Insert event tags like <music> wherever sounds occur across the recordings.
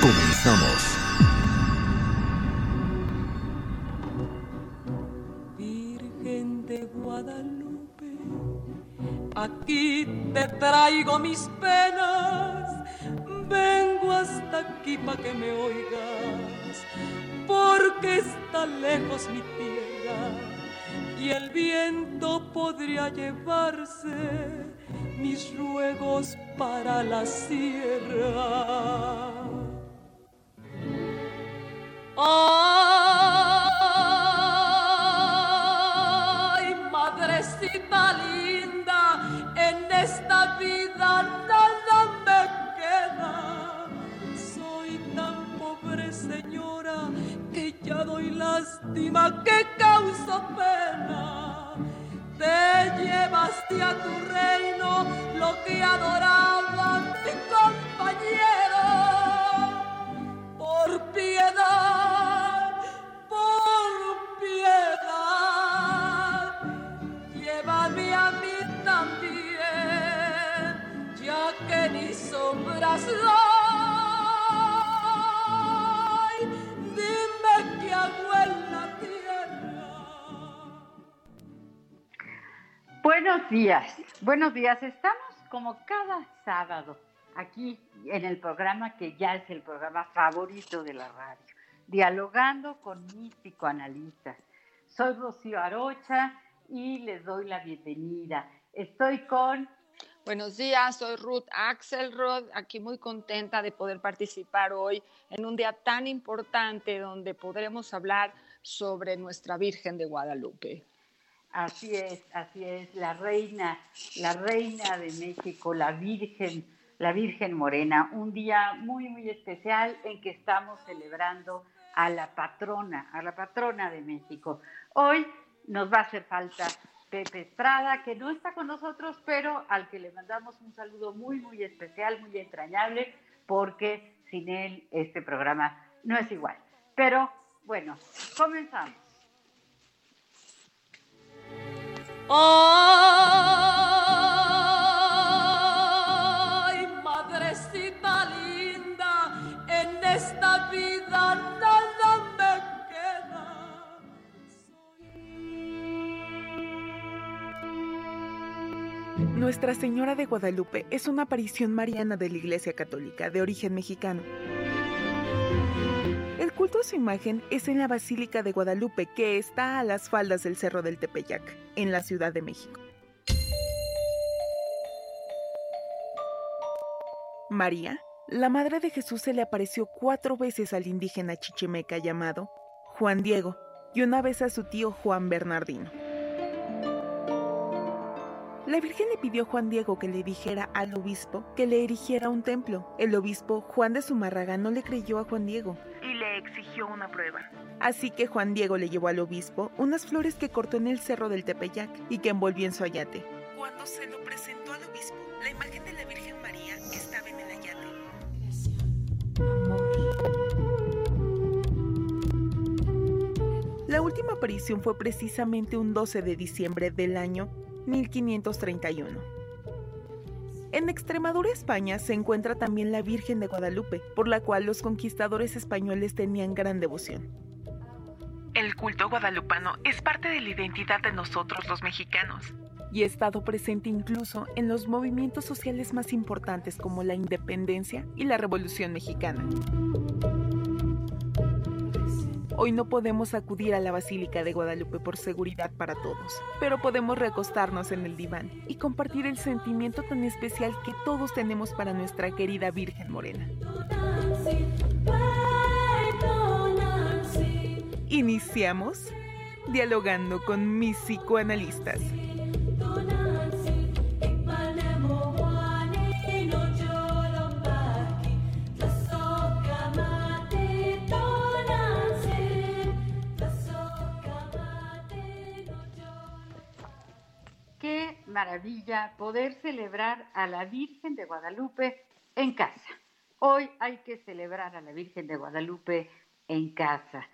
Comenzamos. Virgen de Guadalupe, aquí te traigo mis penas, vengo hasta aquí para que me oigas, porque está lejos mi tierra y el viento podría llevarse mis ruegos para la sierra. Buenos días. Estamos como cada sábado aquí en el programa que ya es el programa favorito de la radio, dialogando con mis psicoanalistas. Soy Rocío Arocha y les doy la bienvenida. Estoy con Buenos días, soy Ruth Axelrod, aquí muy contenta de poder participar hoy en un día tan importante donde podremos hablar sobre nuestra Virgen de Guadalupe. Así es, así es, la reina, la reina de México, la Virgen, la Virgen Morena. Un día muy, muy especial en que estamos celebrando a la patrona, a la patrona de México. Hoy nos va a hacer falta Pepe Estrada, que no está con nosotros, pero al que le mandamos un saludo muy, muy especial, muy entrañable, porque sin él este programa no es igual. Pero bueno, comenzamos. Ay, madrecita linda, en esta vida nada me queda. Nuestra Señora de Guadalupe es una aparición mariana de la Iglesia Católica de origen mexicano. Su imagen es en la Basílica de Guadalupe, que está a las faldas del Cerro del Tepeyac, en la Ciudad de México. María, la madre de Jesús, se le apareció cuatro veces al indígena chichimeca llamado Juan Diego y una vez a su tío Juan Bernardino. La Virgen le pidió a Juan Diego que le dijera al obispo que le erigiera un templo. El obispo Juan de Zumárraga no le creyó a Juan Diego exigió una prueba. Así que Juan Diego le llevó al obispo unas flores que cortó en el cerro del Tepeyac y que envolvió en su ayate. Cuando se lo presentó al obispo, la imagen de la Virgen María estaba en el ayate. La última aparición fue precisamente un 12 de diciembre del año 1531. En Extremadura, España, se encuentra también la Virgen de Guadalupe, por la cual los conquistadores españoles tenían gran devoción. El culto guadalupano es parte de la identidad de nosotros los mexicanos. y ha estado presente incluso en los movimientos sociales más importantes como la independencia y la Revolución Mexicana. Hoy no podemos acudir a la Basílica de Guadalupe por seguridad para todos, pero podemos recostarnos en el diván y compartir el sentimiento tan especial que todos tenemos para nuestra querida Virgen Morena. Iniciamos dialogando con mis psicoanalistas. Poder celebrar a la Virgen de Guadalupe en casa. Hoy hay que celebrar a la Virgen de Guadalupe en casa.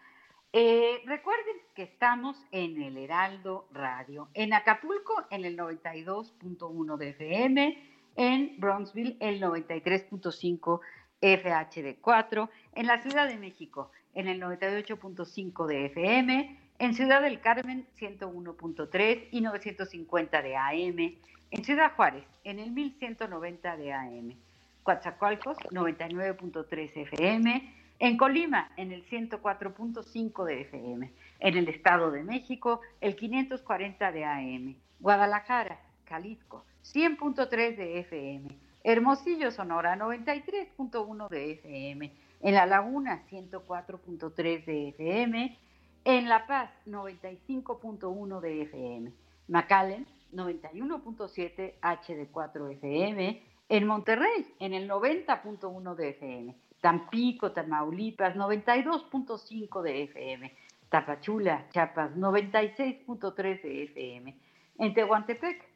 Eh, recuerden que estamos en el Heraldo Radio, en Acapulco en el 92.1 de FM, en Bronxville el 93.5 FHD4, en la Ciudad de México en el 98.5 de FM, en Ciudad del Carmen 101.3 y 950 de AM, en Ciudad Juárez en el 1190 de AM, Coatzacoalcos 99.3 FM, en Colima en el 104.5 de FM, en el Estado de México el 540 de AM, Guadalajara, Jalisco 100.3 de FM, Hermosillo, Sonora 93.1 de FM, en La Laguna 104.3 de FM, en La Paz, 95.1 de FM. McAllen, 91.7 HD4 FM. En Monterrey, en el 90.1 de FM. Tampico, Tamaulipas, 92.5 de FM. Tapachula, Chiapas, 96.3 de FM. En Tehuantepec,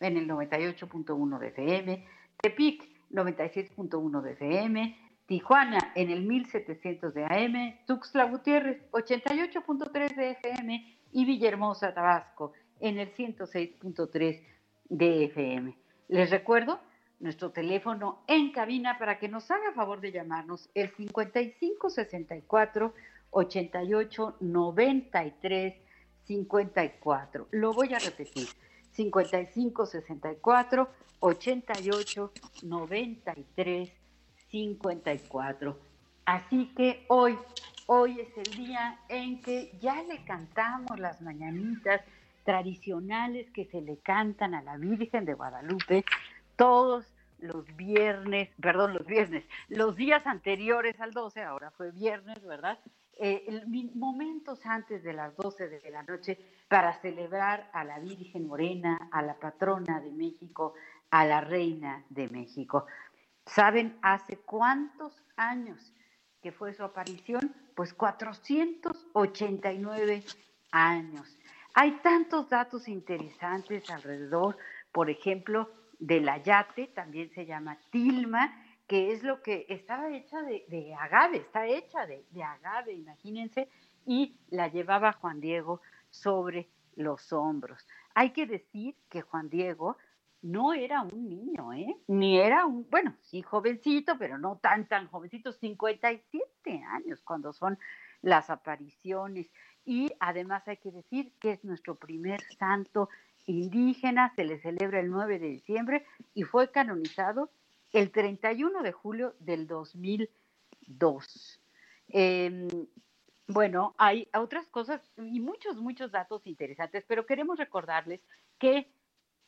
en el 98.1 de FM. Tepic, 96.1 de FM. Tijuana en el 1700 de AM, Tuxtla Gutiérrez 88.3 de FM y Villahermosa, Tabasco en el 106.3 de FM. Les recuerdo nuestro teléfono en cabina para que nos haga favor de llamarnos el 5564 88 93 54. Lo voy a repetir. 5564 88 93 54. Así que hoy, hoy es el día en que ya le cantamos las mañanitas tradicionales que se le cantan a la Virgen de Guadalupe todos los viernes, perdón, los viernes, los días anteriores al 12, ahora fue viernes, ¿verdad? Eh, momentos antes de las 12 de la noche para celebrar a la Virgen Morena, a la patrona de México, a la Reina de México. ¿Saben hace cuántos años que fue su aparición? Pues 489 años. Hay tantos datos interesantes alrededor, por ejemplo, de la yate, también se llama tilma, que es lo que estaba hecha de, agave, está hecha de, de agave, imagínense, y la llevaba Juan Diego sobre los hombros. Hay que decir que Juan Diego no era un niño, ¿eh? Ni era un, bueno, sí jovencito, pero no tan, tan jovencito, 57 años cuando son las apariciones. Y además hay que decir que es nuestro primer santo indígena, se le celebra el 9 de diciembre y fue canonizado el 31 de julio del 2002. Em, bueno, hay otras cosas y muchos, muchos datos interesantes, pero queremos recordarles que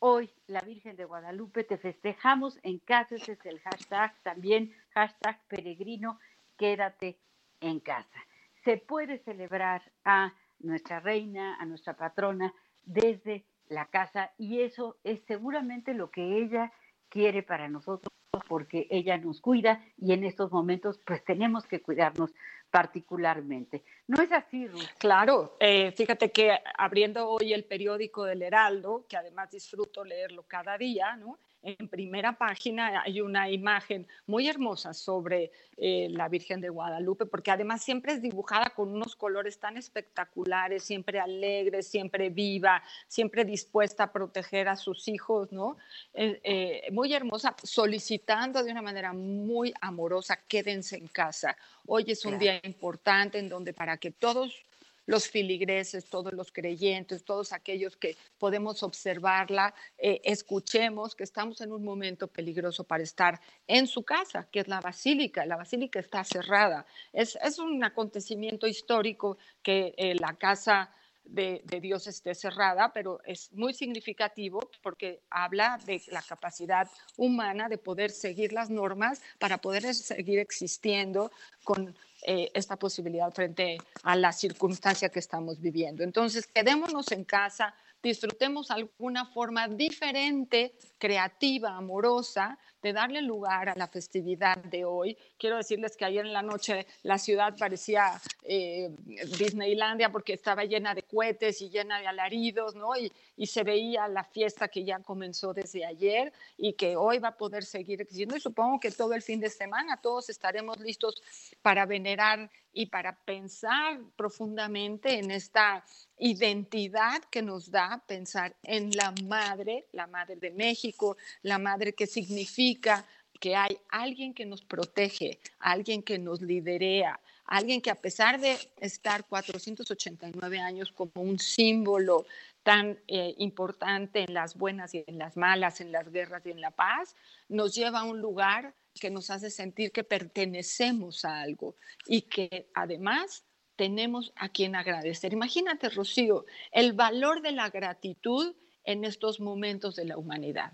Hoy, la Virgen de Guadalupe, te festejamos en casa, ese es el hashtag, también hashtag peregrino, quédate en casa. Se puede celebrar a nuestra reina, a nuestra patrona, desde la casa y eso es seguramente lo que ella quiere para nosotros porque ella nos cuida y en estos momentos pues tenemos que cuidarnos particularmente. ¿No es así, Ruth? Claro, eh, fíjate que abriendo hoy el periódico del Heraldo, que además disfruto leerlo cada día, ¿no? En primera página hay una imagen muy hermosa sobre eh, la Virgen de Guadalupe, porque además siempre es dibujada con unos colores tan espectaculares, siempre alegre, siempre viva, siempre dispuesta a proteger a sus hijos, ¿no? Eh, eh, muy hermosa, solicitando de una manera muy amorosa, quédense en casa. Hoy es un día importante en donde para que todos los filigreses, todos los creyentes, todos aquellos que podemos observarla, eh, escuchemos que estamos en un momento peligroso para estar en su casa, que es la basílica. La basílica está cerrada. Es, es un acontecimiento histórico que eh, la casa de, Dios esté cerrada, pero es muy significativo porque habla de la capacidad humana de poder seguir las normas para poder seguir existiendo con eh, esta posibilidad frente a la circunstancia que estamos viviendo. Entonces, quedémonos en casa, disfrutemos alguna forma diferente, creativa, amorosa de darle lugar a la festividad de hoy. Quiero decirles que ayer en la noche la ciudad parecía eh, Disneylandia porque estaba llena de cohetes y llena de alaridos, ¿no? Y, y, se veía la fiesta que ya comenzó desde ayer y que hoy va a poder seguir existiendo. Y supongo que todo el fin de semana todos estaremos listos para venerar y para pensar profundamente en esta identidad que nos da pensar en la madre, la madre de México, la madre que significa que hay alguien que nos protege, alguien que nos liderea, alguien que a pesar de estar 489 años como un símbolo tan eh, importante en las buenas y en las malas, en las guerras y en la paz, nos lleva a un lugar que nos hace sentir que pertenecemos a algo y que además tenemos a quien agradecer. Imagínate, Rocío, el valor de la gratitud en estos momentos de la humanidad.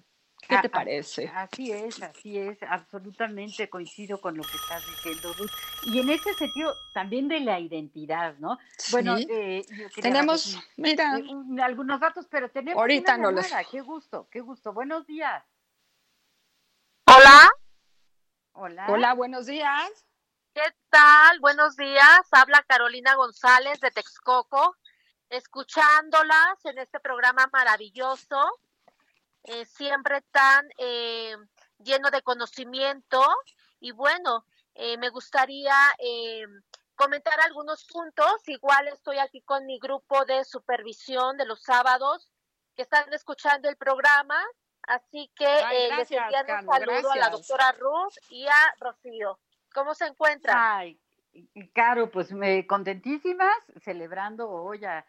¿Qué te parece? Así es, así es, absolutamente coincido con lo que estás diciendo, Ruth. Y en ese sentido, también de la identidad, ¿no? Bueno, eh, tenemos, mira, eh, algunos datos, pero tenemos ahorita no los... Qué gusto, qué gusto. Buenos días. Hola. Hola. Hola, buenos días. ¿Qué tal? Buenos días. Habla Carolina González de Texcoco, escuchándolas en este programa maravilloso, eh, siempre tan eh, lleno de conocimiento. Y bueno, eh, me gustaría comentar algunos puntos. Igual estoy aquí con mi grupo de supervisión de los sábados que están escuchando el programa. Así que les envío un saludo a la doctora Ruth y a Rocío. ¿Cómo se encuentra? Ay, Caro, pues me, contentísimas, celebrando hoy a,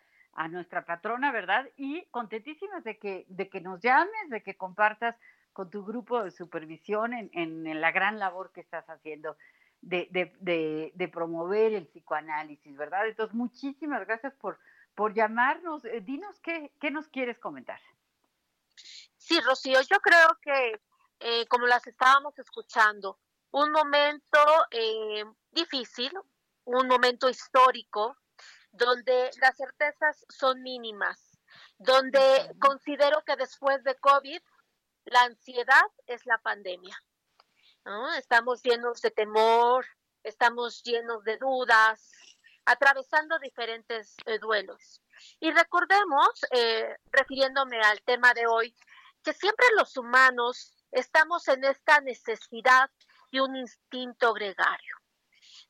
nuestra patrona, ¿verdad? Y contentísimas de que, de que nos llames, de que compartas con tu grupo de supervisión en, en, la gran labor que estás haciendo de, de, de, promover el psicoanálisis, ¿verdad? Entonces, muchísimas gracias por, por llamarnos. Eh, dinos qué, qué nos quieres comentar. Sí, Rocío, yo creo que eh, como las estábamos escuchando, un momento eh, difícil, un momento histórico, donde las certezas son mínimas, donde considero que después de COVID, la ansiedad es la pandemia. Estamos llenos de temor, estamos llenos de dudas, atravesando diferentes eh, duelos. Y recordemos, eh, refiriéndome al tema de hoy, que siempre los humanos estamos en esta necesidad un instinto gregario,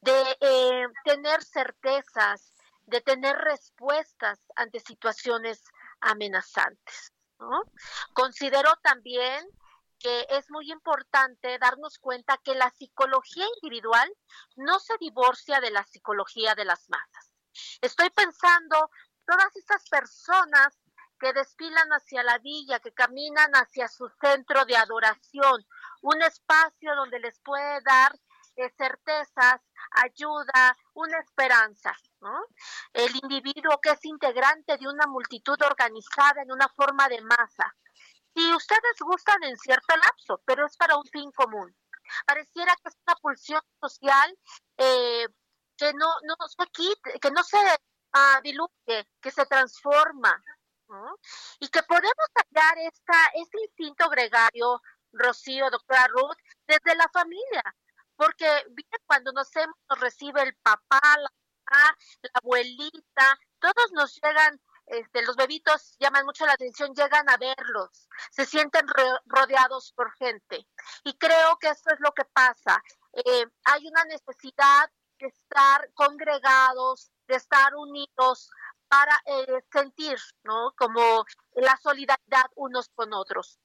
de eh, tener certezas, de tener respuestas ante situaciones amenazantes. Considero también que es muy importante darnos cuenta que la psicología individual no se divorcia de la psicología de las masas. Estoy pensando todas esas personas que desfilan hacia la villa, que caminan hacia su centro de adoración, un espacio donde les puede dar eh, certezas, ayuda, una esperanza. El individuo que es integrante de una multitud organizada en una forma de masa. Y ustedes gustan en cierto lapso, pero es para un fin común. Pareciera que es una pulsión social eh, que no, no se quite, que no se uh, diluye, que se transforma, y que podemos hallar esta, este instinto gregario, Rocío, doctora Ruth, desde la familia, porque cuando nos, nos recibe el papá, la la abuelita, todos nos llegan, este, los bebitos llaman mucho la atención, llegan a verlos, se sienten rodeados por gente. Y creo que eso es lo que pasa. Eh, hay una necesidad de estar congregados, de estar unidos para eh, sentir, ¿no? Como la solidaridad unos con otros.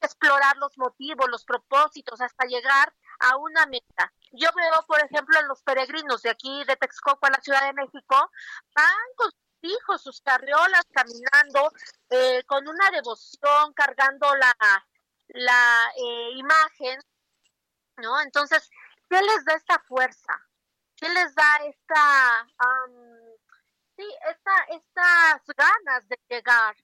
Explorar los motivos, los propósitos, hasta llegar a una meta. Yo veo, por ejemplo, en los peregrinos de aquí de Texcoco a la Ciudad de México, van con sus hijos, sus carriolas, caminando, eh, con una devoción, cargando la, la eh, imagen, ¿no? Entonces, ¿qué les da esta fuerza? ¿Qué les da esta, sí, esta, estas ganas de llegar?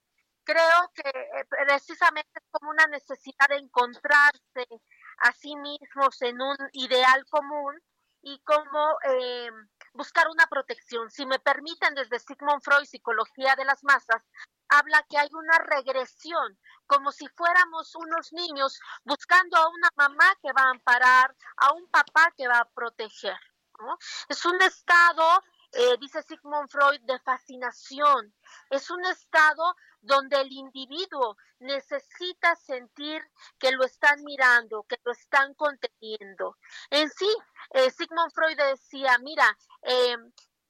Creo que eh, precisamente es como una necesidad de encontrarse a sí mismos en un ideal común y como eh, buscar una protección. Si me permiten, desde Sigmund Freud, Psicología de las Masas, habla que hay una regresión, como si fuéramos unos niños buscando a una mamá que va a amparar, a un papá que va a proteger. Es un estado, eh, dice Sigmund Freud, de fascinación. Es un estado donde el individuo necesita sentir que lo están mirando, que lo están conteniendo. En sí, eh, Sigmund Freud decía, mira, eh,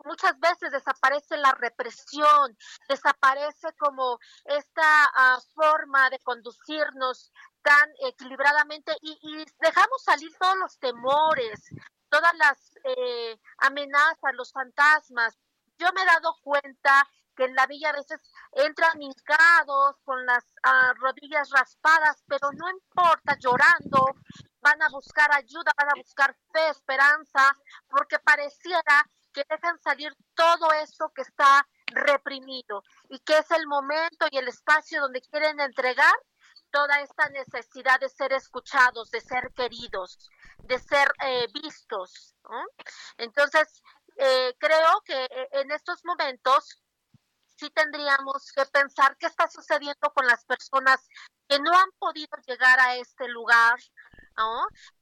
muchas veces desaparece la represión, desaparece como esta ah, forma de conducirnos tan equilibradamente y, dejamos salir todos los temores, todas las eh, amenazas, los fantasmas. Yo me he dado cuenta que en la villa a veces entran hincados con las ah, rodillas raspadas, pero no importa, llorando, van a buscar ayuda, van a buscar fe, esperanza, porque pareciera que dejan salir todo eso que está reprimido y que es el momento y el espacio donde quieren entregar toda esta necesidad de ser escuchados, de ser queridos, de ser eh, vistos. Entonces, eh, creo que eh, en estos momentos sí tendríamos que pensar qué está sucediendo con las personas que no han podido llegar a este lugar,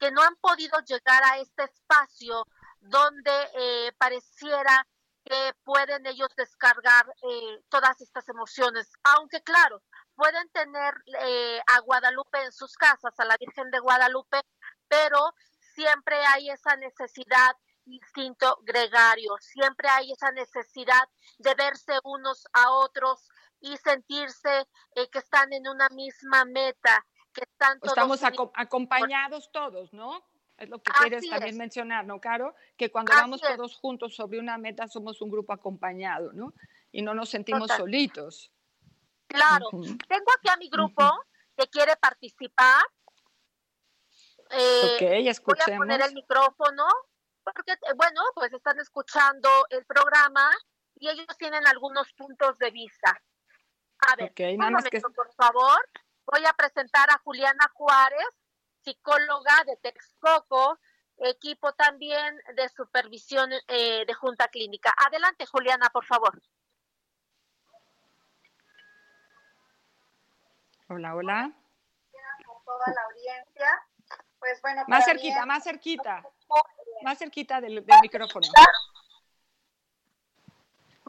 que no han podido llegar a este espacio donde eh, pareciera que pueden ellos descargar eh, todas estas emociones, aunque claro, pueden tener eh, a Guadalupe en sus casas, a la Virgen de Guadalupe, pero siempre hay esa necesidad instinto gregario, siempre hay esa necesidad de verse unos a otros y sentirse que están en una misma meta, que están todos Estamos acompañados todos, ¿no? Es lo que quieres también mencionar, ¿no, Caro? Que cuando vamos todos juntos sobre una meta somos un grupo acompañado, ¿no? Y no nos sentimos solitos. Claro. Tengo aquí a mi grupo que quiere participar. Eh, ok, escuchemos. Voy a poner el micrófono porque, eh, bueno, pues están escuchando el programa y ellos tienen algunos puntos de vista. A ver, momento, por favor. Voy a presentar a Juliana Juárez, psicóloga de Texcoco, equipo también de supervisión eh, de Junta Clínica. Adelante, Juliana, por favor. Hola, hola. toda la audiencia. Pues bueno, más cerquita, más cerquita. Más cerquita del, micrófono.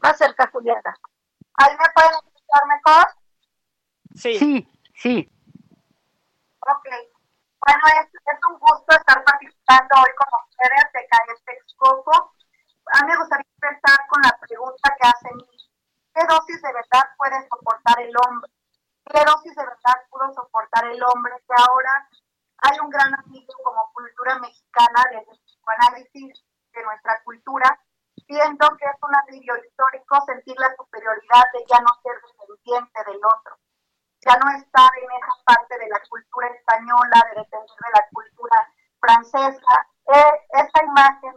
Más cerca, Juliana. ¿Ahí me pueden escuchar mejor? Sí. Sí, sí. Ok. Bueno, es, es, un gusto estar participando hoy con ustedes de Calle Texcoco. A mí me gustaría empezar con la pregunta que hacen, ¿qué dosis de verdad puede soportar el hombre? ¿Qué dosis de verdad pudo soportar el hombre? Que ahora hay un gran amigo como cultura mexicana desde el psicoanálisis de nuestra cultura, siento que es un alivio histórico sentir la superioridad de ya no ser dependiente del otro ya no estar en esa parte de la cultura española, de depender de la cultura francesa. Eh, esta imagen,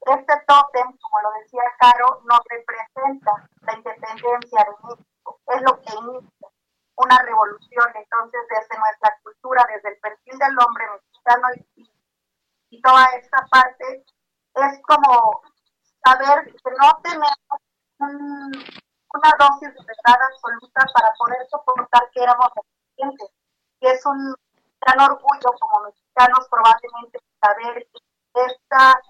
este tótem, como lo decía Caro, nos representa la independencia de México, es lo que inicia una revolución. Entonces, desde nuestra cultura, desde el perfil del hombre mexicano y, y toda esta parte, es como saber que no tenemos un una dosis de verdad absoluta para poder soportar que éramos deficientes. Y es un gran orgullo como mexicanos probablemente saber que esta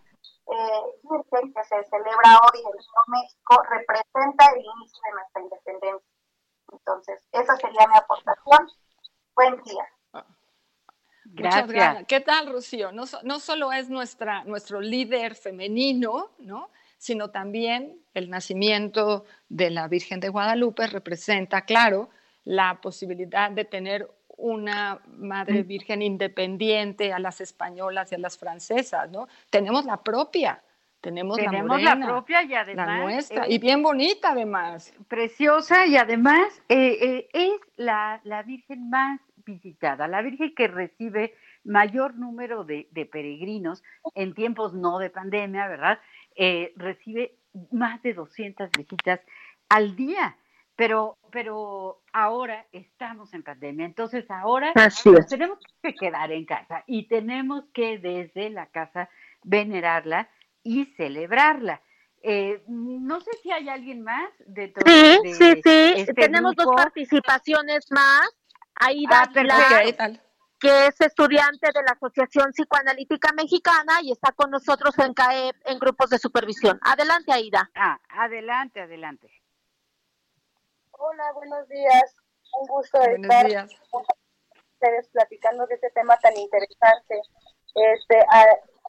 eh, Virgen que se celebra hoy en México representa el inicio de nuestra independencia. Entonces, esa sería mi aportación. Buen día. Gracias. ¿Qué tal, Rocío? No, no solo es nuestra, nuestro líder femenino, ¿no? Sino también el nacimiento de la Virgen de Guadalupe representa, claro, la posibilidad de tener una Madre Virgen independiente a las españolas y a las francesas, ¿no? Tenemos la propia, tenemos, tenemos la, la propia y además la nuestra y bien bonita además, preciosa y además eh, eh, es la, la Virgen más visitada, la Virgen que recibe mayor número de, de peregrinos en tiempos no de pandemia, ¿verdad? Eh, recibe más de 200 visitas al día pero, pero ahora estamos en pandemia, entonces ahora nos tenemos que quedar en casa y tenemos que desde la casa venerarla y celebrarla. Eh, no sé si hay alguien más dentro sí, de, sí, sí, este tenemos dos participaciones más. Aida Ah, Aguilar, perfecto. ¿qué tal? Que es estudiante de la Asociación Psicoanalítica Mexicana y está con nosotros en CAEP en grupos de supervisión. Adelante, Aida. Ah, adelante, adelante. Hola, buenos días. Un gusto Buenos estar días. con ustedes platicando de este tema tan interesante. Este,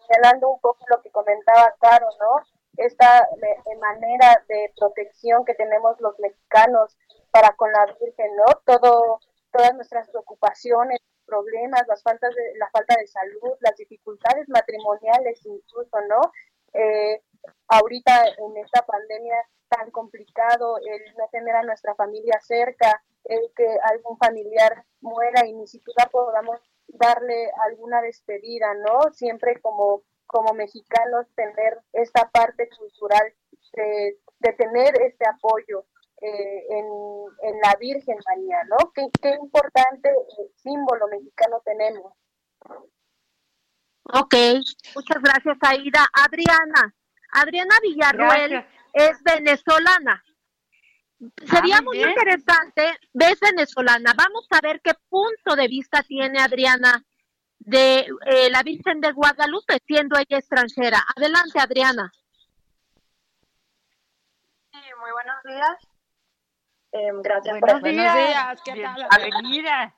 señalando un poco lo que comentaba Caro, ¿no? Esta manera de protección que tenemos los mexicanos para con la Virgen, ¿no? Todo, todas nuestras preocupaciones, problemas, las faltas de, la falta de salud, las dificultades matrimoniales incluso, ¿no? Eh, ahorita en esta pandemia tan complicado, el no tener a nuestra familia cerca, el que algún familiar muera y ni siquiera podamos darle alguna despedida, ¿no? Siempre como, como mexicanos tener esta parte cultural de, de tener este apoyo eh, en, en la Virgen María, ¿no? Qué, qué importante eh, símbolo mexicano tenemos. Ok, muchas gracias, Aida. Adriana, Adriana Villarruel Gracias. es venezolana. Sería Ah, muy bien. interesante, es venezolana. Vamos a ver qué punto de vista tiene Adriana de eh, la Virgen de Guadalupe, siendo ella extranjera. Adelante, Adriana. Sí, muy buenos días. Em, gracias Buenos por Buenos días. días, ¿qué tal? Bienvenida.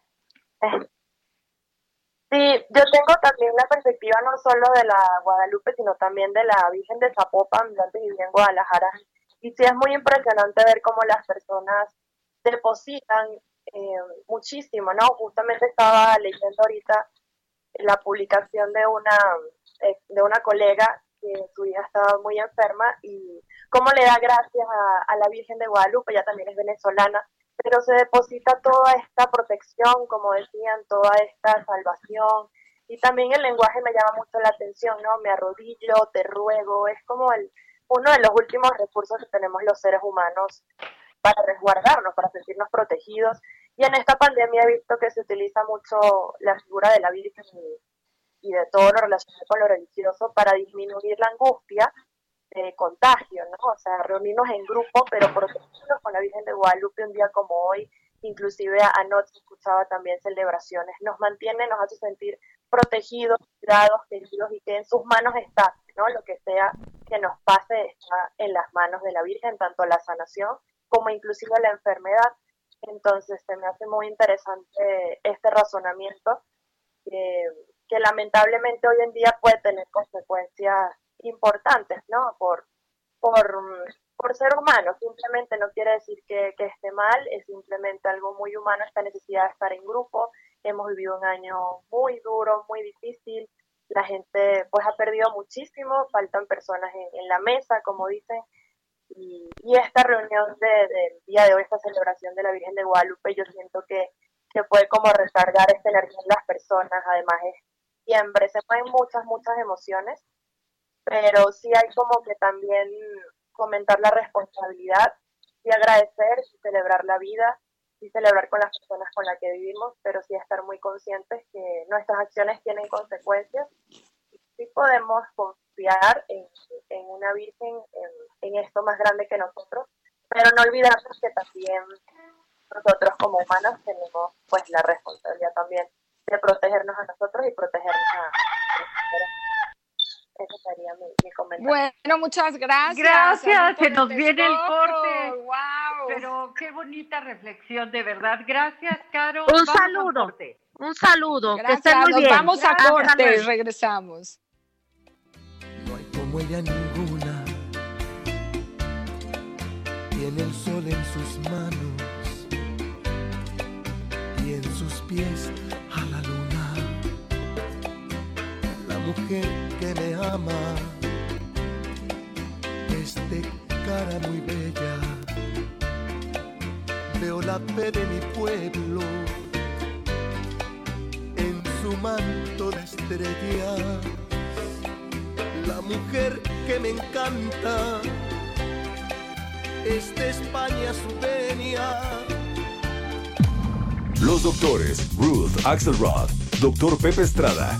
Sí, yo tengo también la perspectiva no solo de la Guadalupe, sino también de la Virgen de Zapopan, yo antes vivía en Guadalajara. Y sí es muy impresionante ver cómo las personas depositan eh, muchísimo, ¿no? Justamente estaba leyendo ahorita la publicación de una, eh, de una colega que su hija estaba muy enferma y cómo le da gracias a, a la Virgen de Guadalupe, ella también es venezolana, pero se deposita toda esta protección, como decían, toda esta salvación. Y también el lenguaje me llama mucho la atención, ¿no? Me arrodillo, te ruego, es como el, uno de los últimos recursos que tenemos los seres humanos para resguardarnos, para sentirnos protegidos. Y en esta pandemia he visto que se utiliza mucho la figura de la Virgen y, y de todo lo relacionado con lo religioso para disminuir la angustia de contagio, ¿no? O sea, reunirnos en grupo, pero protegidos con la Virgen de Guadalupe un día como hoy, inclusive anoche escuchaba también celebraciones, nos mantiene, nos hace sentir protegidos, cuidados, queridos y que en sus manos está, ¿no? Lo que sea que nos pase está en las manos de la Virgen, tanto la sanación como inclusive la enfermedad. Entonces se me hace muy interesante este razonamiento que, que lamentablemente hoy en día puede tener consecuencias importantes, ¿no? Por, por, por ser humano, simplemente no quiere decir que, que esté mal, es simplemente algo muy humano esta necesidad de estar en grupo. Hemos vivido un año muy duro, muy difícil, la gente pues ha perdido muchísimo, faltan personas en, la mesa, como dicen, y, esta reunión de- del día de hoy, esta celebración de la Virgen de Guadalupe, yo siento que, que puede como recargar esta energía en las personas, además es siempre, se mueven muchas, muchas emociones, pero sí hay como que también comentar la responsabilidad y agradecer y celebrar la vida y celebrar con las personas con las que vivimos, pero sí estar muy conscientes que nuestras acciones tienen consecuencias. Sí podemos confiar en, en una Virgen, en, en esto más grande que nosotros, pero no olvidarnos que también nosotros como humanos tenemos pues la responsabilidad también de protegernos a nosotros y protegernos a ese sería mi, mi comentario. Bueno, muchas gracias. Gracias, se nos viene el corte. Wow. Pero qué bonita reflexión, de verdad. Gracias, Caro. Un Vamos a saludo. Un saludo, que Gracias, estén muy nos bien. vamos a Hasta corte y regresamos. No hay como ella ninguna. Tiene el sol en sus manos. y en sus pies mujer que me ama es de cara muy bella. Veo la fe de mi pueblo en su manto de estrellas. La mujer que me encanta es de España su venia. Los doctores Ruth Axelrod, doctor Pepe Estrada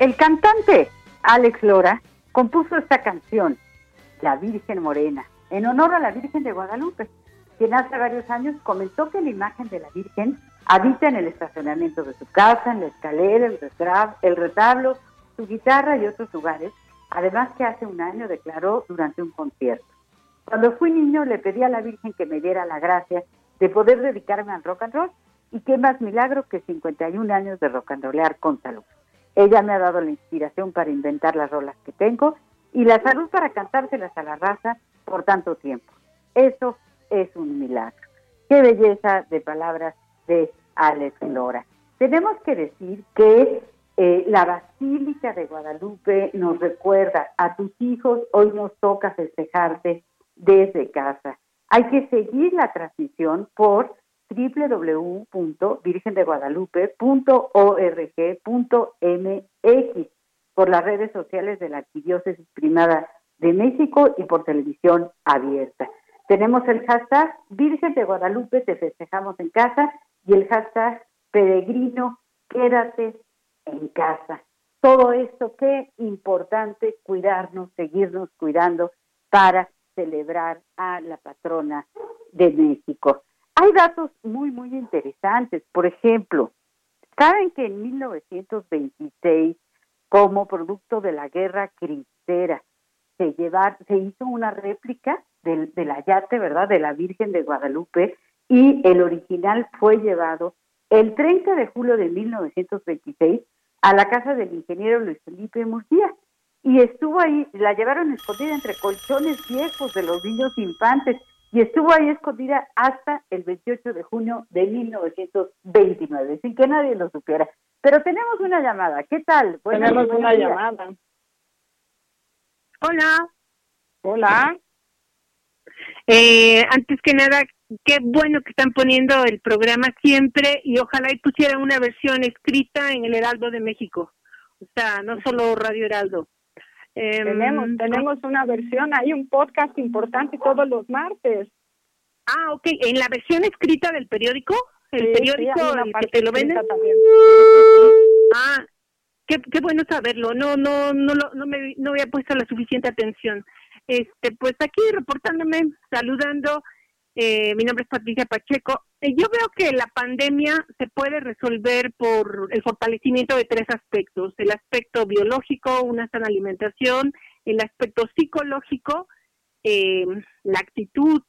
El cantante Alex Lora compuso esta canción, La Virgen Morena, en honor a la Virgen de Guadalupe, quien hace varios años comentó que la imagen de la Virgen habita en el estacionamiento de su casa, en la escalera, el, retablo, su guitarra y otros lugares, además que hace un año declaró durante un concierto. Cuando fui niño le pedí a la Virgen que me diera la gracia de poder dedicarme al rock and roll y qué más milagro que 51 años de rock and rollear con salud. Ella me ha dado la inspiración para inventar las rolas que tengo y la salud para cantárselas a la raza por tanto tiempo. Eso es un milagro. Qué belleza de palabras de Alex Lora. Tenemos que decir que eh, la Basílica de Guadalupe nos recuerda a tus hijos, hoy nos toca festejarte desde casa. Hay que seguir la transmisión por www.virgendeguadalupe.org.mx por las redes sociales de la Arquidiócesis Primada de México y por televisión abierta. Tenemos el hashtag Virgen de Guadalupe, te festejamos en casa, y el hashtag Peregrino, quédate en casa. Todo esto, qué importante cuidarnos, seguirnos cuidando para celebrar a la patrona de México. Hay datos muy, muy interesantes. Por ejemplo, ¿saben que en 1926, como producto de la guerra cristera, se, llevar, se hizo una réplica del, del ayate, ¿verdad?, de la Virgen de Guadalupe y el original fue llevado el 30 de julio de 1926 a la casa del ingeniero Luis Felipe Murguía y estuvo ahí, la llevaron escondida entre colchones viejos de los niños infantes y estuvo ahí escondida hasta el 28 de junio de 1929, sin que nadie lo supiera. Pero tenemos una llamada, ¿qué tal? Buenas- Tenemos una días. llamada. Hola. Hola. Eh, antes que nada, qué bueno que están poniendo el programa siempre y ojalá y pusieran una versión escrita en el Heraldo de México. O sea, no solo Radio Heraldo. Em, Tenemos, tenemos una versión, hay un podcast importante todos los martes. Ah, ok. ¿En la versión escrita del periódico? ¿El Sí, sí, periódico el que te lo venden? Ah, qué, qué bueno saberlo. No, no, no, lo- no me, no había puesto la suficiente atención. Este, pues aquí reportándome, saludando Eh, mi nombre es Patricia Pacheco. Eh, yo veo que la pandemia se puede resolver por el fortalecimiento de tres aspectos. El aspecto biológico, una sana alimentación, el aspecto psicológico, eh, la actitud,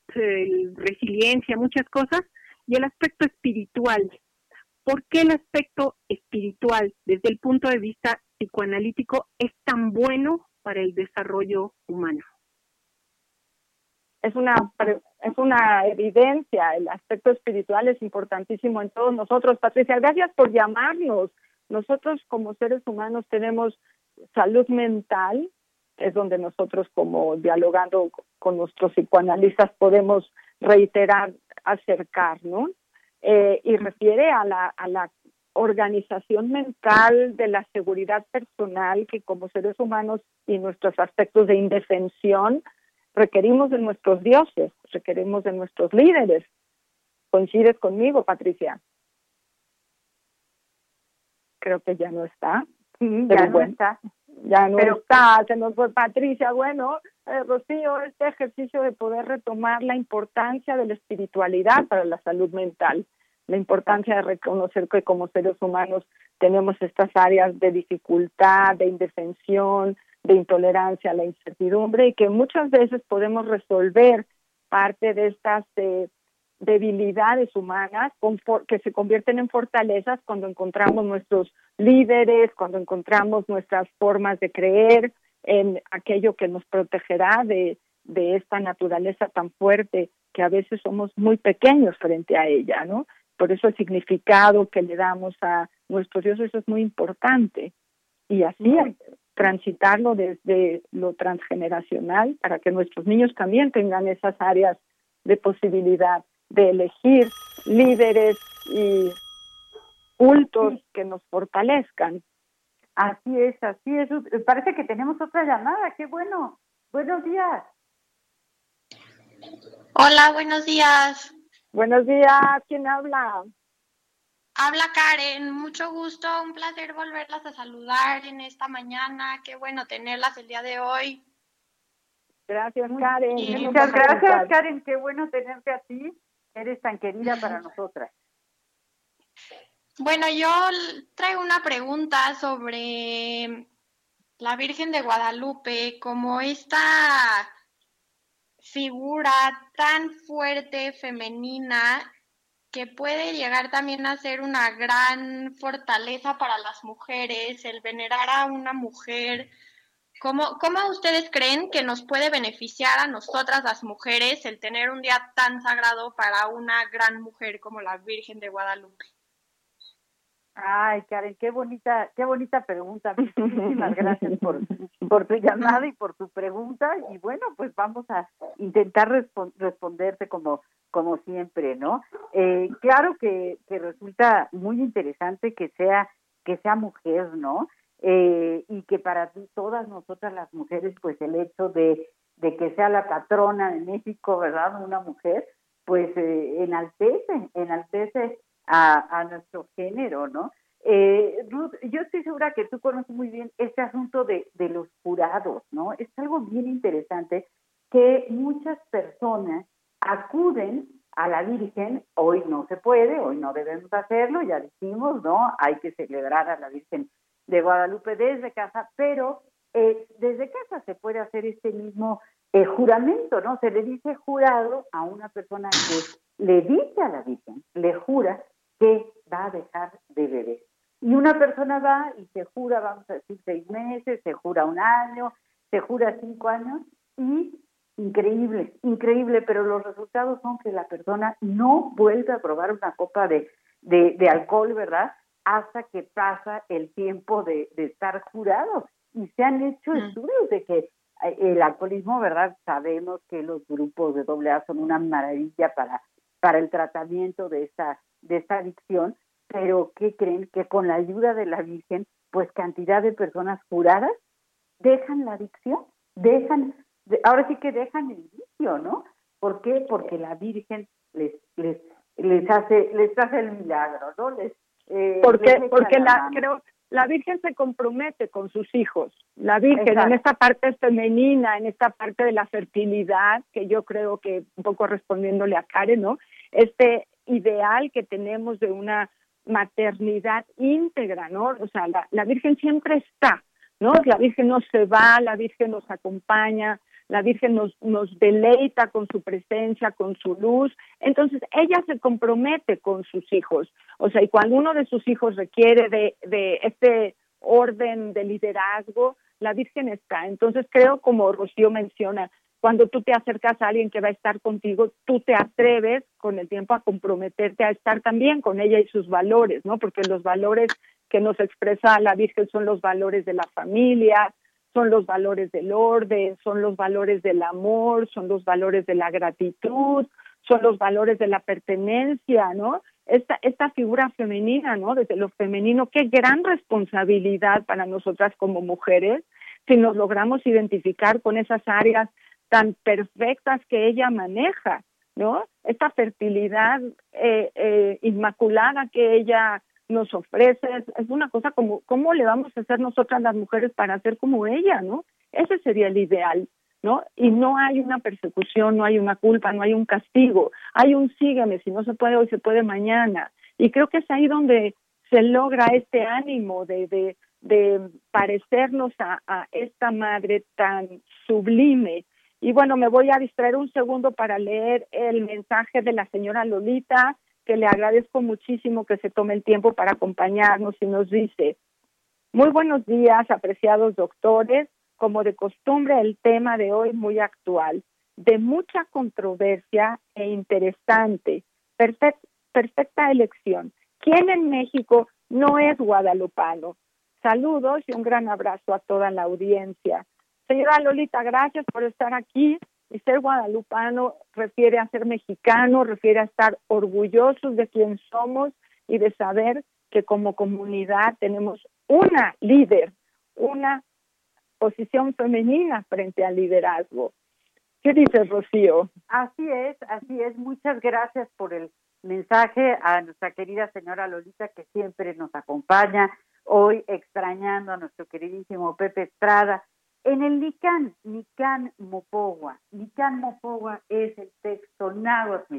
resiliencia, muchas cosas, y el aspecto espiritual. ¿Por qué el aspecto espiritual, desde el punto de vista psicoanalítico, es tan bueno para el desarrollo humano? Es una, es una evidencia, el aspecto espiritual es importantísimo en todos nosotros. Patricia, gracias por llamarnos. Nosotros como seres humanos tenemos salud mental, es donde nosotros como dialogando con nuestros psicoanalistas podemos reiterar, acercarnos, eh, y refiere a la, a la organización mental de la seguridad personal que como seres humanos y nuestros aspectos de indefensión requerimos de nuestros dioses, requerimos de nuestros líderes. ¿Coincides conmigo, Patricia? Creo que ya no está. ya no está. Ya no está, se nos fue Patricia. Bueno, eh, Rocío, este ejercicio de poder retomar la importancia de la espiritualidad para la salud mental, la importancia de reconocer que como seres humanos tenemos estas áreas de dificultad, de indefensión, de intolerancia a la incertidumbre y que muchas veces podemos resolver parte de estas eh, debilidades humanas que se convierten en fortalezas cuando encontramos nuestros líderes, cuando encontramos nuestras formas de creer en aquello que nos protegerá de, de esta naturaleza tan fuerte que a veces somos muy pequeños frente a ella, ¿no? Por eso el significado que le damos a nuestros dioses es muy importante. Y así transitarlo desde lo transgeneracional para que nuestros niños también tengan esas áreas de posibilidad de elegir líderes y cultos que nos fortalezcan. Así es, así es. Parece que tenemos otra llamada. Qué bueno. Buenos días. Hola, buenos días. Buenos días. ¿Quién habla? Habla Karen, mucho gusto, un placer volverlas a saludar en esta mañana, qué bueno tenerlas el día de hoy. Gracias Karen. Muchas gracias Karen, qué bueno tenerte a ti, eres tan querida para nosotras. Bueno, yo traigo una pregunta sobre la Virgen de Guadalupe, como esta figura tan fuerte, femenina, que puede llegar también a ser una gran fortaleza para las mujeres, el venerar a una mujer. ¿Cómo, ¿Cómo ustedes creen que nos puede beneficiar a nosotras las mujeres el tener un día tan sagrado para una gran mujer como la Virgen de Guadalupe? Ay, Karen, qué bonita, qué bonita pregunta. Muchísimas gracias por, <laughs> por tu llamada y por tu pregunta. Y bueno, pues vamos a intentar responderte como, como siempre, ¿no? Eh, claro que, que resulta muy interesante que sea, que sea mujer, ¿no? Eh, y que para todas nosotras las mujeres, pues el hecho de, de que sea la patrona de México, ¿verdad? Una mujer, pues eh, enaltece, enaltece a, nuestro género, ¿no? Eh, Ruth, yo estoy segura que tú conoces muy bien este asunto de, los jurados, ¿no? Es algo bien interesante que muchas personas acuden a la Virgen, hoy no se puede, hoy no debemos hacerlo, ya dijimos, ¿no? Hay que celebrar a la Virgen de Guadalupe desde casa, pero eh, desde casa se puede hacer este mismo eh, juramento, ¿no? Se le dice jurado a una persona que le dice a la Virgen, le jura que va a dejar de beber. Y una persona va y se jura, vamos a decir, seis meses, se jura un año, se jura cinco años y increíble, increíble, pero los resultados son que la persona no vuelve a probar una copa de, de, alcohol, ¿verdad? Hasta que pasa el tiempo de, de estar jurado. Y se han hecho mm. estudios de que eh, el alcoholismo, ¿verdad? Sabemos que los grupos de AA son una maravilla para, para el tratamiento de esta de esta adicción, pero ¿qué creen? Que con la ayuda de la Virgen, pues cantidad de personas curadas dejan la adicción, dejan, ahora sí que dejan el vicio, ¿no? ¿Por qué? Porque la Virgen les, les, les hace, les hace el milagro, ¿no? Les, eh, porque, porque la, creo, la Virgen se compromete con sus hijos. La Virgen en esta parte femenina, en esta parte de la fertilidad, que yo creo que un poco respondiéndole a Karen, ¿no? Este ideal que tenemos de una maternidad íntegra, ¿no? O sea, la, la Virgen siempre está, ¿no? La Virgen no se va, la Virgen nos acompaña, la Virgen nos, nos deleita con su presencia, con su luz. Entonces, ella se compromete con sus hijos. O sea, y cuando uno de sus hijos requiere de, de este orden de liderazgo, la Virgen está. Entonces, creo, como Rocío menciona, cuando tú te acercas a alguien que va a estar contigo, tú te atreves con el tiempo a comprometerte a estar también con ella y sus valores, ¿no? Porque los valores que nos expresa la Virgen son los valores de la familia, son los valores del orden, son los valores del amor, son los valores de la gratitud, son los valores de la pertenencia, ¿no? Esta, esta figura femenina, ¿no? Desde lo femenino, qué gran responsabilidad para nosotras como mujeres si nos logramos identificar con esas áreas tan perfectas que ella maneja, ¿no? Esta fertilidad eh, eh, inmaculada que ella nos ofrece, es, una cosa como, ¿cómo le vamos a hacer nosotras las mujeres para ser como ella, no? Ese sería el ideal, ¿no? Y no hay una persecución, no hay una culpa, no hay un castigo, hay un sígueme, si no se puede hoy, se puede mañana. Y creo que es ahí donde se logra este ánimo de, de, de parecernos a, a esta madre tan sublime. Y bueno, me voy a distraer un segundo para leer el mensaje de la señora Lolita, que le agradezco muchísimo que se tome el tiempo para acompañarnos y nos dice, muy buenos días, apreciados doctores, como de costumbre el tema de hoy muy actual, de mucha controversia e interesante, perfecta elección. ¿Quién en México no es guadalupano? Saludos y un gran abrazo a toda la audiencia. Señora Lolita, gracias por estar aquí. Y ser guadalupano refiere a ser mexicano, refiere a estar orgullosos de quién somos y de saber que como comunidad tenemos una líder, una posición femenina frente al liderazgo. ¿Qué dices, Rocío? Así es, así es. Muchas gracias por el mensaje a nuestra querida señora Lolita que siempre nos acompaña, hoy extrañando a nuestro queridísimo Pepe Estrada, en el Nican, Nican Mopogua, Nican Mopogua es el texto náhuatl,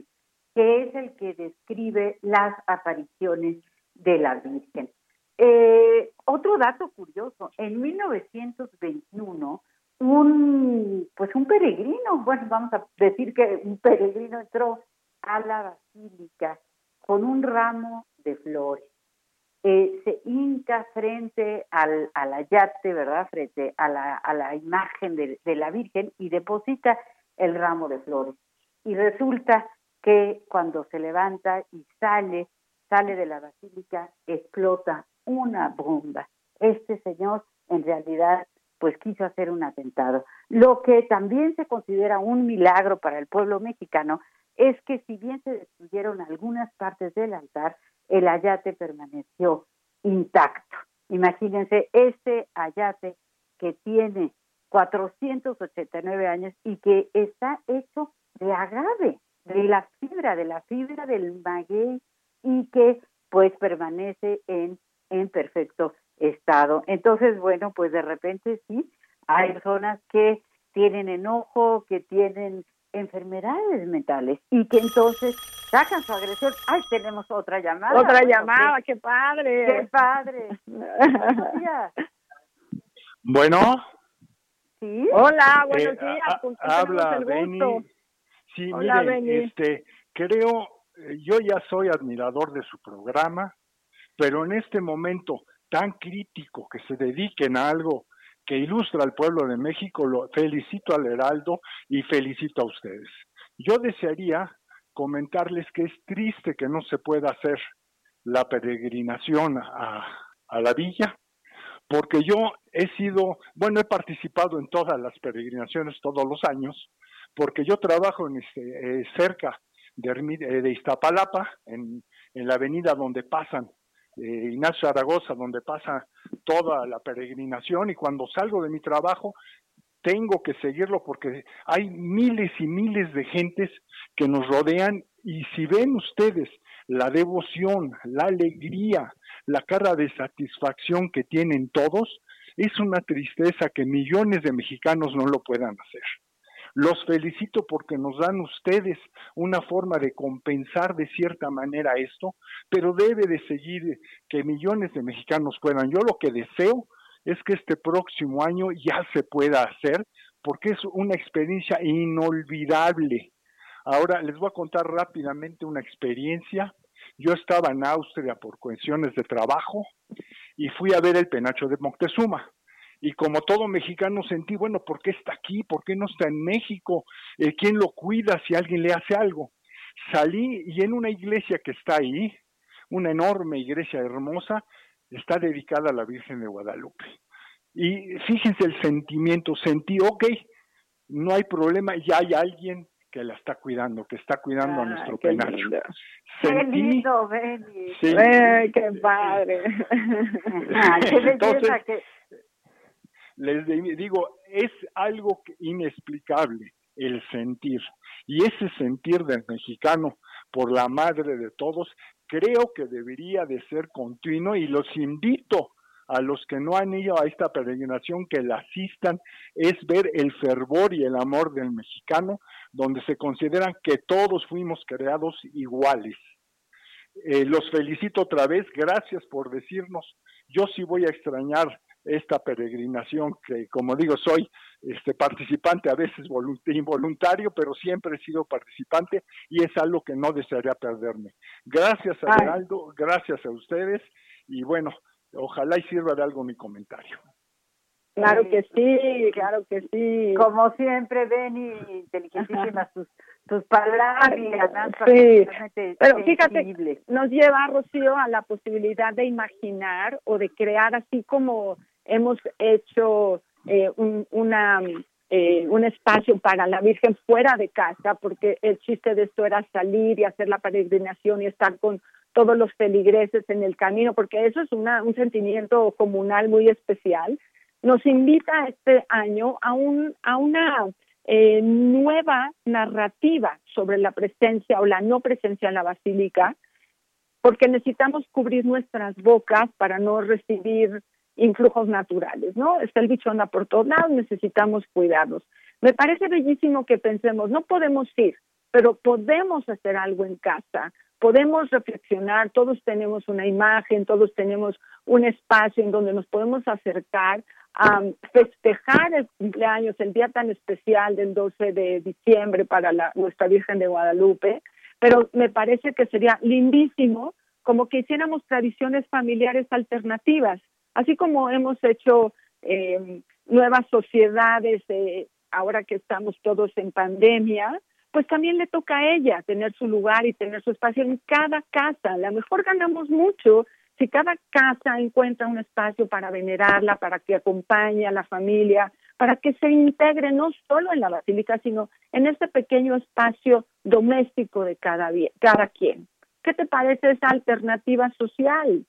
que es el que describe las apariciones de la Virgen. Eh, otro dato curioso, en 1921, un, pues un peregrino, bueno, vamos a decir que un peregrino entró a la basílica con un ramo de flores eh, se hinca frente al, al ayate, ¿verdad? Frente a la, a la imagen de, de la Virgen y deposita el ramo de flores. Y resulta que cuando se levanta y sale, sale de la basílica, explota una bomba. Este señor en realidad pues quiso hacer un atentado. Lo que también se considera un milagro para el pueblo mexicano es que si bien se destruyeron algunas partes del altar, el ayate permaneció intacto. Imagínense este ayate que tiene 489 años y que está hecho de agave, de la fibra, de la fibra del maguey y que pues permanece en, en perfecto estado. Entonces, bueno, pues de repente sí, hay personas que tienen enojo, que tienen enfermedades mentales y que entonces sacan su agresión. Ay, tenemos otra llamada. Otra llamada, qué padre. Qué padre. bueno. Sí. Hola, buenos eh, días. habla Benny. Sí, Hola, mire, este, creo, eh, yo ya soy admirador de su programa, pero en este momento tan crítico que se dediquen a algo que ilustra al pueblo de México, lo felicito al Heraldo y felicito a ustedes. Yo desearía comentarles que es triste que no se pueda hacer la peregrinación a, la villa, porque yo he sido, bueno, he participado en todas las peregrinaciones todos los años, porque yo trabajo en este, eh, cerca de, eh, Iztapalapa, en la avenida donde pasan eh, Ignacio Zaragoza, donde pasa toda la peregrinación y cuando salgo de mi trabajo tengo que seguirlo porque hay miles y miles de gentes que nos rodean y si ven ustedes la devoción, la alegría, la cara de satisfacción que tienen todos, es una tristeza que millones de mexicanos no lo puedan hacer. Los felicito porque nos dan ustedes una forma de compensar de cierta manera esto, pero debe de seguir que millones de mexicanos puedan. Yo lo que deseo es que este próximo año ya se pueda hacer porque es una experiencia inolvidable. Ahora les voy a contar rápidamente una experiencia. Yo estaba en Austria por cuestiones de trabajo y fui a ver el penacho de Moctezuma y como todo mexicano sentí, bueno, ¿por qué está aquí? ¿Por qué no está en México? Eh, ¿Quién lo cuida si alguien le hace algo? Salí y en una iglesia que está ahí, una enorme iglesia hermosa, está dedicada a la Virgen de Guadalupe. Y fíjense el sentimiento, sentí, ok, no hay problema, ya hay alguien que la está cuidando, que está cuidando a nuestro penacho. qué lindo, Benny. Sí. qué padre. <laughs> qué belleza que les digo, es algo inexplicable el sentir. Y ese sentir del mexicano por la madre de todos, creo que debería de ser continuo y los invito a los que no han ido a esta peregrinación que la asistan, es ver el fervor y el amor del mexicano, donde se consideran que todos fuimos creados iguales. Eh, los felicito otra vez, gracias por decirnos, yo sí voy a extrañar esta peregrinación que, como digo, soy este participante, a veces involuntario, pero siempre he sido participante y es algo que no desearía perderme. Gracias a Geraldo, gracias a ustedes y bueno, ojalá y sirva de algo mi comentario. Claro que sí, claro que sí. Como siempre, Benny, inteligentísimas <laughs> tus, tus palabras. Sí, pero fíjate, nos lleva, Rocío, a la posibilidad de imaginar o de crear así como hemos hecho eh, un, una, eh, un espacio para la Virgen fuera de casa, porque el chiste de esto era salir y hacer la peregrinación y estar con todos los feligreses en el camino, porque eso es una, un sentimiento comunal muy especial. Nos invita este año a, un, a una eh, nueva narrativa sobre la presencia o la no presencia en la basílica, porque necesitamos cubrir nuestras bocas para no recibir influjos naturales, ¿no? Está el bicho anda por todos lados, necesitamos cuidarnos. Me parece bellísimo que pensemos, no podemos ir, pero podemos hacer algo en casa, podemos reflexionar, todos tenemos una imagen, todos tenemos un espacio en donde nos podemos acercar a festejar el cumpleaños, el día tan especial del 12 de diciembre para nuestra Virgen de Guadalupe, pero me parece que sería lindísimo como que hiciéramos tradiciones familiares alternativas Así como hemos hecho eh, nuevas sociedades eh, ahora que estamos todos en pandemia, pues también le toca a ella tener su lugar y tener su espacio en cada casa. A lo mejor ganamos mucho si cada casa encuentra un espacio para venerarla, para que acompañe a la familia, para que se integre no solo en la basílica, sino en este pequeño espacio doméstico de cada, cada quien. ¿Qué te parece esa alternativa social?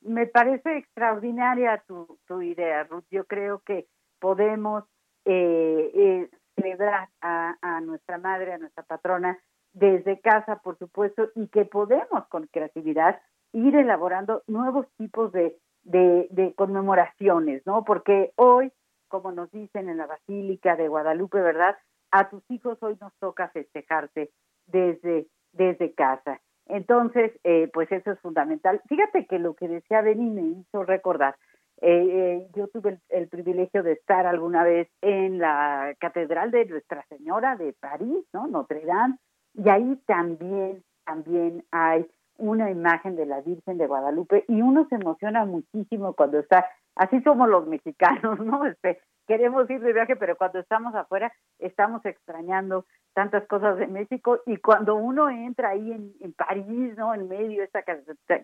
Me parece extraordinaria tu, tu idea, Ruth. Yo creo que podemos eh, eh, celebrar a, a nuestra madre, a nuestra patrona, desde casa, por supuesto, y que podemos con creatividad ir elaborando nuevos tipos de, de, de, conmemoraciones, ¿no? Porque hoy, como nos dicen en la Basílica de Guadalupe, ¿verdad? A tus hijos hoy nos toca festejarte desde, desde casa. Entonces, eh, pues eso es fundamental. Fíjate que lo que decía Benny me hizo recordar. Eh, eh, yo tuve el, privilegio de estar alguna vez en la Catedral de Nuestra Señora de París, ¿no? Notre Dame, y ahí también, también hay una imagen de la Virgen de Guadalupe y uno se emociona muchísimo cuando está, así somos los mexicanos, <laughs> ¿no? Este, queremos ir de viaje, pero cuando estamos afuera estamos extrañando tantas cosas de México y cuando uno entra ahí en, París, ¿no? En medio de esta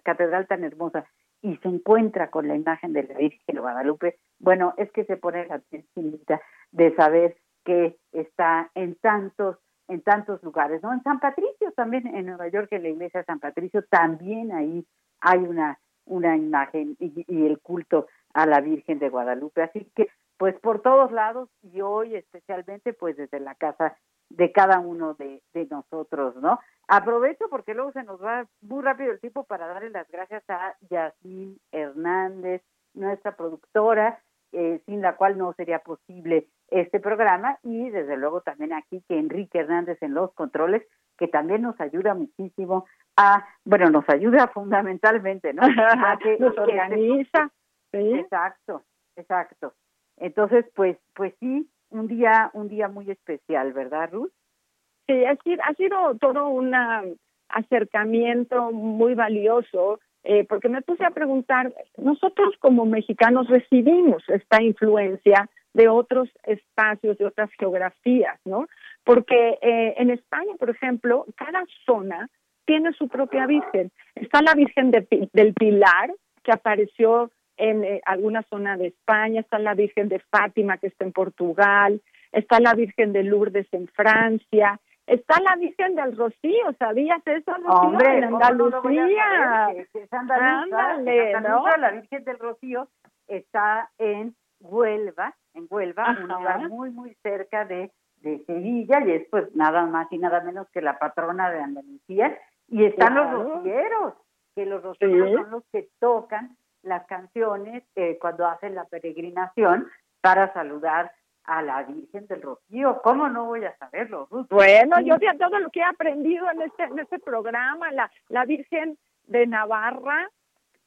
catedral tan hermosa y se encuentra con la imagen de la Virgen de Guadalupe, bueno, es que se pone la chinita de saber que está en tantos en tantos lugares, ¿no? En San Patricio también, en Nueva York, en la iglesia de San Patricio, también ahí hay una, una imagen y el culto a la Virgen de Guadalupe. Así que, pues por todos lados y hoy especialmente, pues desde la casa de cada uno de, de nosotros, ¿no? Aprovecho porque luego se nos va muy rápido el tiempo para darle las gracias a Yasmín Hernández, nuestra productora, eh, sin la cual no sería posible este programa, y desde luego también aquí que Enrique Hernández en los controles, que también nos ayuda muchísimo a, bueno, nos ayuda <laughs> fundamentalmente, ¿no? A que, nos que- organiza. ¿sí? Exacto, exacto. Entonces, pues, pues sí, un día, un día muy especial, ¿verdad, Ruth? Sí, ha sido, ha sido todo un acercamiento muy valioso, eh, porque me puse a preguntar, nosotros como mexicanos recibimos esta influencia de otros espacios, de otras geografías, ¿no? Porque eh, en España, por ejemplo, cada zona tiene su propia Virgen. Está la Virgen del Pilar, que apareció en eh, alguna zona de España, está la Virgen de Fátima, que está en Portugal, está la Virgen de Lourdes en Francia, está la Virgen del Rocío, ¿sabías eso, Rocío? Hombre, en ¿cómo no lo voy a Andalucía. es andaluza, Ándale, es andaluza, ¿no? La Virgen del Rocío está en Huelva, en Huelva, un lugar muy, muy cerca de, de Sevilla, y es pues nada más y nada menos que la patrona de Andalucía, y están los rocieros, que los rocieros Sí. son los que tocan las canciones eh, cuando hacen la peregrinación para saludar a la Virgen del Rocío. ¿Cómo no voy a saberlo, Ruth? Bueno, yo de todo lo que he aprendido en este, en este programa, la, la Virgen de Navarra,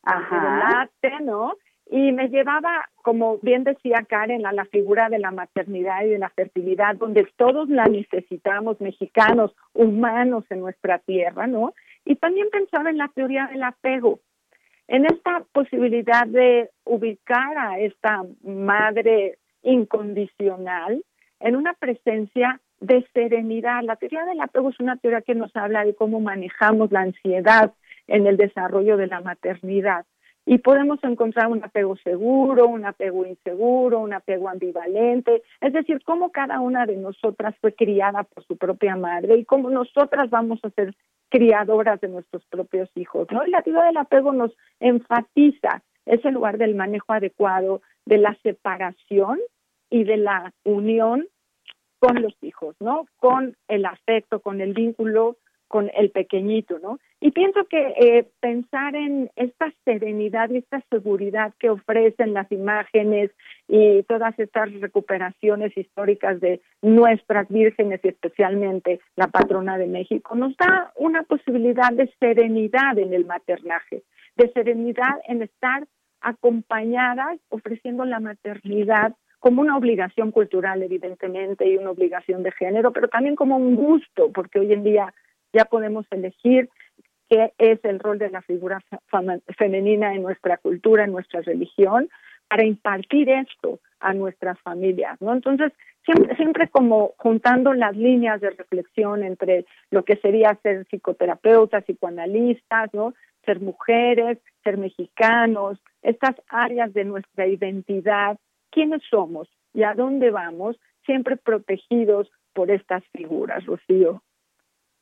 Ajá. Late, ¿no? Y me llevaba, como bien decía Karen, a la figura de la maternidad y de la fertilidad, donde todos la necesitamos, mexicanos, humanos en nuestra tierra, ¿no? Y también pensaba en la teoría del apego, en esta posibilidad de ubicar a esta madre incondicional en una presencia de serenidad. La teoría del apego es una teoría que nos habla de cómo manejamos la ansiedad en el desarrollo de la maternidad. Y podemos encontrar un apego seguro, un apego inseguro, un apego ambivalente, es decir, cómo cada una de nosotras fue criada por su propia madre y cómo nosotras vamos a ser criadoras de nuestros propios hijos. ¿no? Y la teoría del apego nos enfatiza ese lugar del manejo adecuado, de la separación y de la unión con los hijos, ¿no? Con el afecto, con el vínculo, con el pequeñito, ¿no? Y pienso que eh, pensar en esta serenidad y esta seguridad que ofrecen las imágenes y todas estas recuperaciones históricas de nuestras vírgenes y especialmente la patrona de México nos da una posibilidad de serenidad en el maternaje, de serenidad en estar acompañadas ofreciendo la maternidad como una obligación cultural, evidentemente, y una obligación de género, pero también como un gusto, porque hoy en día ya podemos elegir qué es el rol de la figura femenina en nuestra cultura, en nuestra religión, para impartir esto a nuestras familias, ¿no? Entonces, siempre, siempre como juntando las líneas de reflexión entre lo que sería ser psicoterapeutas, psicoanalistas, ¿no? Ser mujeres, ser mexicanos, estas áreas de nuestra identidad, quiénes somos y a dónde vamos, siempre protegidos por estas figuras, Rocío.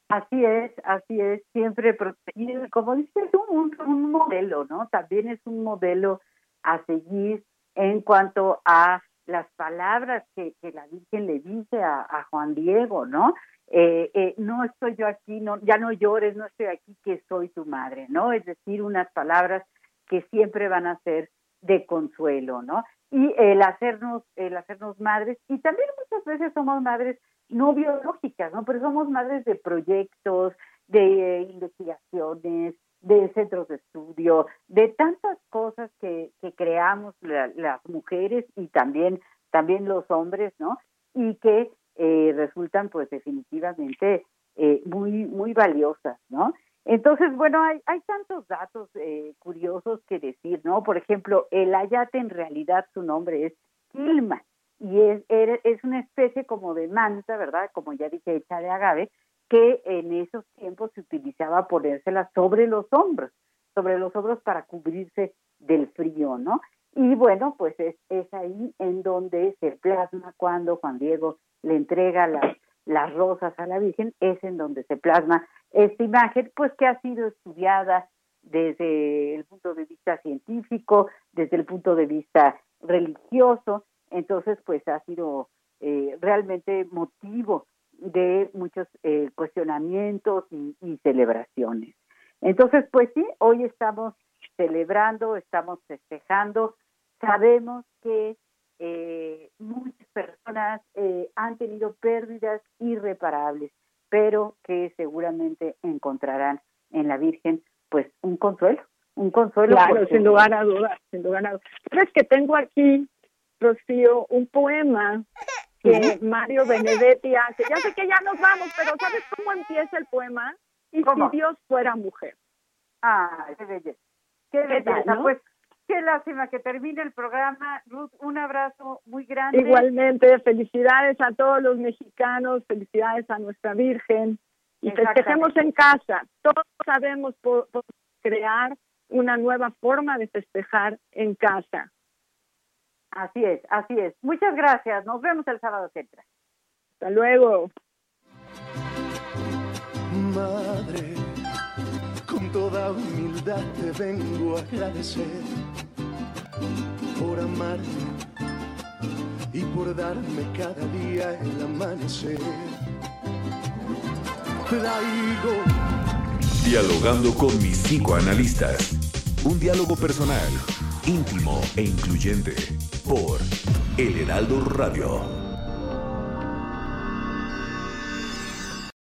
Así es, así es, siempre protegido. Como dices, un, un modelo, ¿no? También es un modelo a seguir en cuanto a las palabras que, que la Virgen le dice a, a Juan Diego, ¿no? Eh, eh, no estoy yo aquí, no, ya no llores, no estoy aquí, que soy tu madre, ¿no? Es decir, unas palabras que siempre van a ser de consuelo, ¿no? Y el hacernos, el hacernos madres, y también muchas veces somos madres no biológicas, ¿no? Pero somos madres de proyectos, de investigaciones, de centros de estudio, de tantas cosas que, que creamos la- las mujeres y también, también los hombres, ¿no? Y que eh, resultan pues definitivamente eh, muy, muy valiosas, ¿no? Entonces, bueno, hay, hay tantos datos eh, curiosos que decir, ¿no? Por ejemplo, el ayate en realidad su nombre es Quilma y es, es una especie como de manta, ¿verdad? Como ya dije, hecha de agave, que en esos tiempos se utilizaba ponérsela sobre los hombros, sobre los hombros para cubrirse del frío, ¿no? Y bueno, pues es, es ahí en donde se plasma cuando Juan Diego le entrega las, las rosas a la Virgen, es en donde se plasma esta imagen, pues que ha sido estudiada desde el punto de vista científico, desde el punto de vista religioso, entonces pues ha sido eh, realmente motivo de muchos eh, cuestionamientos y, y celebraciones. Entonces, pues sí, hoy estamos celebrando, estamos festejando, sabemos que eh, muchas personas eh, han tenido pérdidas irreparables, pero que seguramente encontrarán en la Virgen pues un consuelo, un consuelo. Claro, sin lugar a dudas, sin lugar a dudas. es que tengo aquí, Rocío, un poema que Mario Benedetti hace. Ya sé que ya nos vamos, pero ¿sabes cómo empieza el poema? Y si Dios fuera mujer. Ah, qué belleza. Qué belleza. Pues qué lástima que termine el programa. Ruth, un abrazo muy grande. Igualmente, felicidades a todos los mexicanos, felicidades a nuestra Virgen. Y festejemos en casa. Todos sabemos por, crear una nueva forma de festejar en casa. Así es, así es. Muchas gracias. Nos vemos el sábado que entra. Hasta luego. Madre, con toda humildad te vengo a agradecer por amarme y por darme cada día el amanecer. Traigo Dialogando con mis psicoanalistas. Un diálogo personal, íntimo e incluyente por El Heraldo Radio.